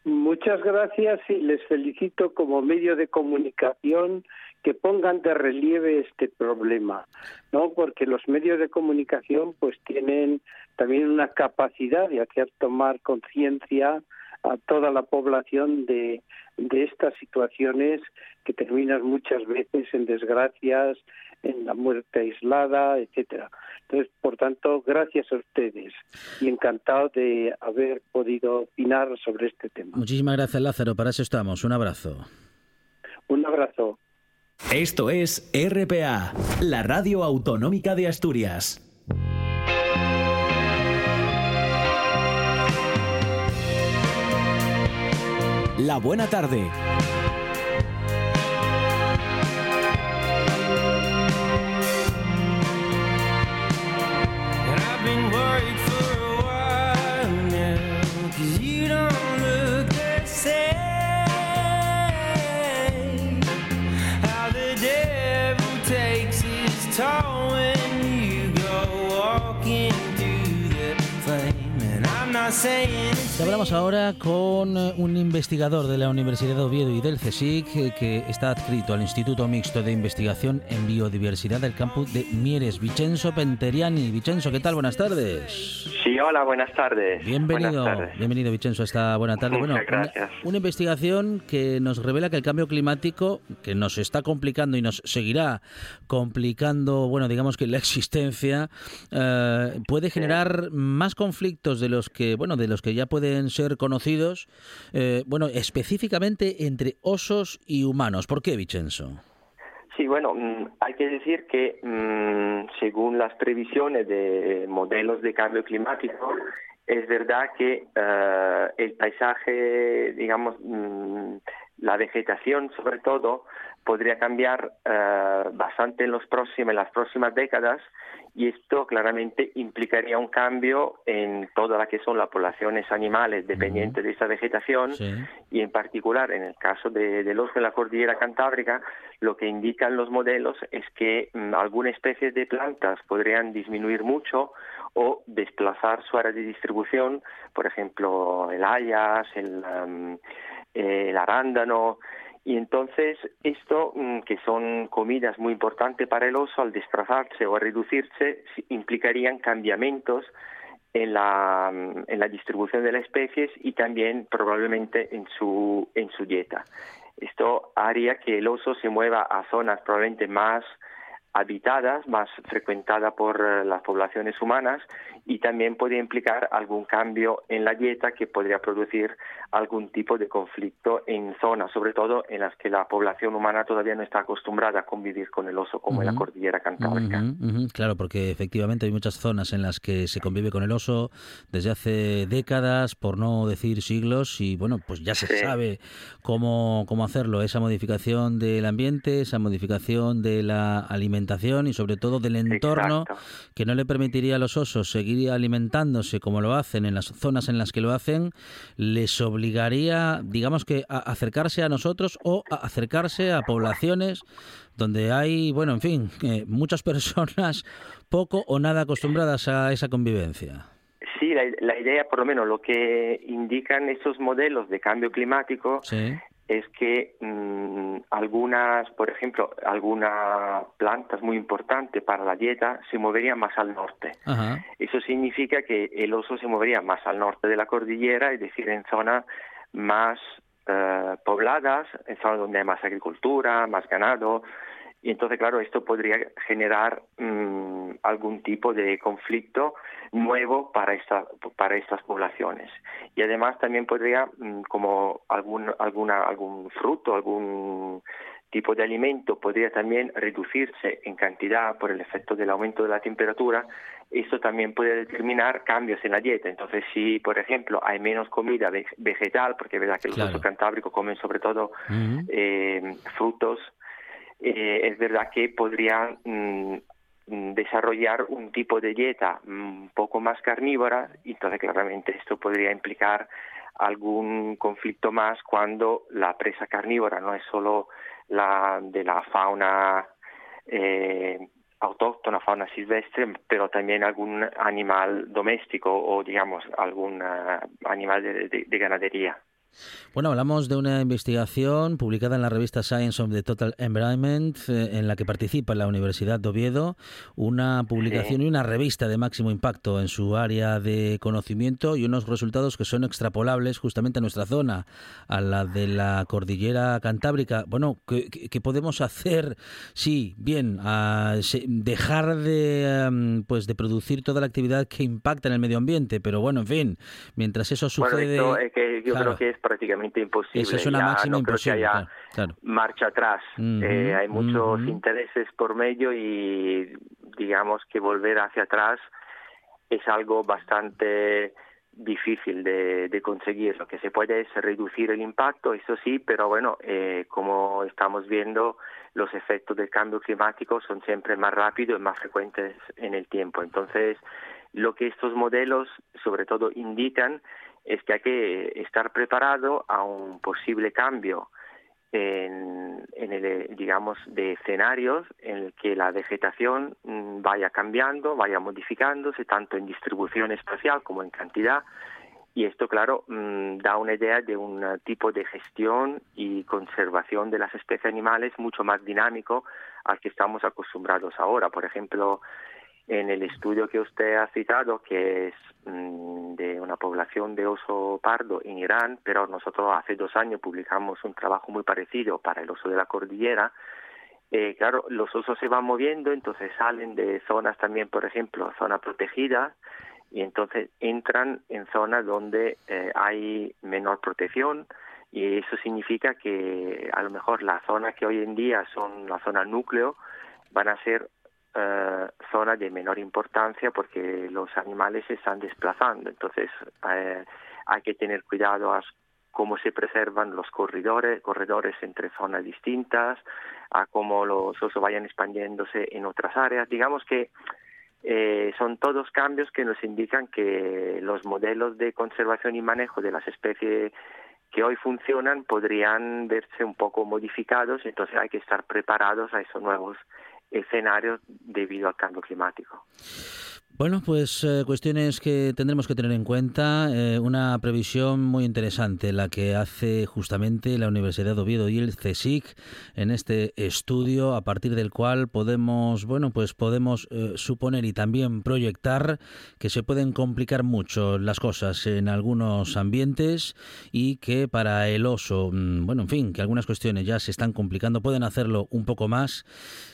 Muchas gracias y les felicito como medio de comunicación que pongan de relieve este problema, ¿no? Porque los medios de comunicación pues tienen también una capacidad de hacer tomar conciencia a toda la población de, de estas situaciones que terminan muchas veces en desgracias, en la muerte aislada, etcétera. Entonces, por tanto, gracias a ustedes y encantado de haber podido opinar sobre este tema. Muchísimas gracias, Lázaro. Para eso estamos. Un abrazo. Un abrazo. Esto es RPA, la radio autonómica de Asturias. La Buena Tarde. Hablamos ahora con eh, un investigador de la Universidad de Oviedo y del CSIC eh, que está adscrito al Instituto Mixto de Investigación en Biodiversidad del campus de Mieres, Vicenzo Penteriani. Vicenzo, ¿qué tal? Buenas tardes. Sí, hola, buenas tardes. Bienvenido, bienvenido Vicenzo, esta buena tarde. Muchas bueno, gracias. Una, investigación que nos revela que el cambio climático, que nos está complicando y nos seguirá complicando, bueno, digamos que la existencia, eh, puede generar más conflictos de los que, bueno, de los que ya pueden ser conocidos, eh, bueno, específicamente entre osos y humanos. ¿Por qué, Vicenzo? Sí, bueno, mm, hay que decir que mm, según las previsiones de modelos de cambio climático, es verdad que eh, el paisaje, digamos, mm, la vegetación sobre todo, podría cambiar eh, bastante en, los próximos, en las próximas décadas y esto claramente implicaría un cambio en toda la que son las poblaciones animales dependientes de esa vegetación y en particular en el caso de, del oso de la cordillera cantábrica lo que indican los modelos es que mm, algunas especies de plantas podrían disminuir mucho o desplazar su área de distribución, por ejemplo el hayas, el, el arándano, y entonces esto, mm, que son comidas muy importantes para el oso, al desplazarse o a reducirse, implicarían cambiamientos en la, mm, en la distribución de las especies y también probablemente en su, en su dieta. Esto haría que el oso se mueva a zonas probablemente más habitadas, más frecuentadas por eh, las poblaciones humanas y también podría implicar algún cambio en la dieta que podría producir algún tipo de conflicto en zonas, sobre todo en las que la población humana todavía no está acostumbrada a convivir con el oso, como en la cordillera cantábrica. Claro, porque efectivamente hay muchas zonas en las que se convive con el oso desde hace décadas, por no decir siglos, y bueno, pues ya se sabe cómo, cómo hacerlo, esa modificación del ambiente, esa modificación de la alimentación y sobre todo del entorno que no le permitiría a los osos seguir alimentándose como lo hacen en las zonas en las que lo hacen, les obligaría, digamos que, a acercarse a nosotros o a acercarse a poblaciones donde hay, bueno, en fin, eh, muchas personas poco o nada acostumbradas a esa convivencia. Sí, la, idea, por lo menos lo que indican esos modelos de cambio climático es que mm, algunas, por ejemplo, algunas plantas muy importantes para la dieta se moverían más al norte. Eso significa que el oso se movería más al norte de la cordillera, es decir, en zonas más eh, pobladas, en zonas donde hay más agricultura, más ganado, y entonces, claro, esto podría generar mm, algún tipo de conflicto nuevo para, esta, para estas poblaciones. Y además también podría, mm, como algún, alguna, algún fruto, algún tipo de alimento podría también reducirse en cantidad por el efecto del aumento de la temperatura, esto también puede determinar cambios en la dieta. Entonces, si, por ejemplo, hay menos comida vegetal, porque es verdad que los claro. cantábricos comen sobre todo eh, frutos, eh, es verdad que podrían mm, mm, desarrollar un tipo de dieta un poco más carnívora y entonces claramente esto podría implicar algún conflicto más cuando la presa carnívora no es solo la de la fauna eh, autóctona, fauna silvestre, pero también algún animal doméstico o digamos algún uh, animal de ganadería. Bueno, hablamos de una investigación publicada en la revista Science of the Total Environment, eh, en la que participa la Universidad de Oviedo, una publicación y una revista de máximo impacto en su área de conocimiento y unos resultados que son extrapolables justamente a nuestra zona, a la de la cordillera cantábrica. Bueno, ¿qué, podemos hacer? Sí, bien, a dejar de, em, pues, de producir toda la actividad que impacta en el medio ambiente, pero bueno, en fin, mientras eso sucede... que yo creo que es prácticamente imposible. Eso es una máxima no imposible. marcha atrás. Eh, hay muchos intereses por medio y digamos que volver hacia atrás es algo bastante difícil de, conseguir. Lo que se puede es reducir el impacto, eso sí, pero bueno, eh, como estamos viendo, los efectos del cambio climático son siempre más rápidos y más frecuentes en el tiempo. Entonces, lo que estos modelos sobre todo indican es que hay que estar preparado a un posible cambio en, el, digamos, de escenarios en el que la vegetación mm, vaya cambiando, vaya modificándose, tanto en distribución espacial como en cantidad, Y esto, claro, mm, da una idea de un tipo de gestión y conservación de las especies animales mucho más dinámico al que estamos acostumbrados ahora. Por ejemplo, en el estudio que usted ha citado, que es mm, de una población de oso pardo en Irán, pero nosotros hace dos años publicamos un trabajo muy parecido para el oso de la cordillera. Eh, claro, los osos se van moviendo, entonces salen de zonas también, por ejemplo, zonas protegidas, y entonces entran en zonas donde eh, hay menor protección y eso significa que a lo mejor las zonas que hoy en día son la zona núcleo van a ser eh, zonas de menor importancia porque los animales se están desplazando. Entonces eh, hay que tener cuidado a cómo se preservan los corredores, corredores entre zonas distintas, a cómo los osos vayan expandiéndose en otras áreas. Digamos que eh, son todos cambios que nos indican que los modelos de conservación y manejo de las especies que hoy funcionan podrían verse un poco modificados, entonces hay que estar preparados a esos nuevos escenarios debido al cambio climático. Bueno, pues eh, cuestiones que tendremos que tener en cuenta. Eh, una previsión muy interesante, la que hace justamente la Universidad de Oviedo y el CSIC en este estudio, a partir del cual podemos, bueno, pues podemos eh, suponer y también proyectar que se pueden complicar mucho las cosas en algunos ambientes y que para el oso, mm, bueno, en fin, que algunas cuestiones ya se están complicando, pueden hacerlo un poco más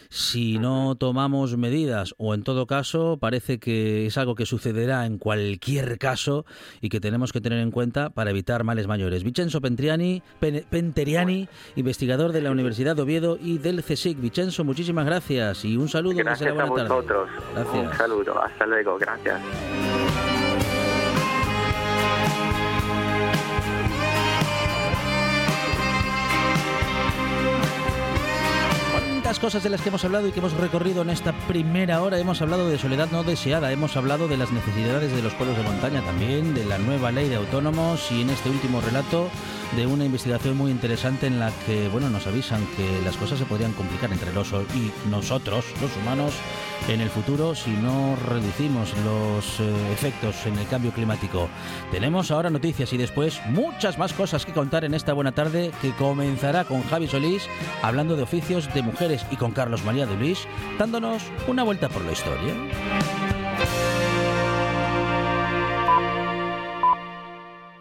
si no tomamos medidas o en todo caso parece que es algo que sucederá en cualquier caso y que tenemos que tener en cuenta para evitar males mayores. Vincenzo Pentriani, Penteriani, investigador de la Universidad de Oviedo y del CSIC. Vincenzo, muchísimas gracias y un saludo. Gracias a vosotros. Un saludo. Hasta luego. Gracias. Cosas de las que hemos hablado y que hemos recorrido en esta primera hora. Hemos hablado de soledad no deseada, hemos hablado de las necesidades de los pueblos de montaña también, de la nueva ley de autónomos y en este último relato de una investigación muy interesante en la que bueno nos avisan que las cosas se podrían complicar entre los y nosotros, los humanos, en el futuro si no reducimos los eh, efectos en el cambio climático. Tenemos ahora noticias y después muchas más cosas que contar en esta buena tarde que comenzará con Javi Solís hablando de oficios de mujeres y con Carlos María de Luis dándonos una vuelta por la historia.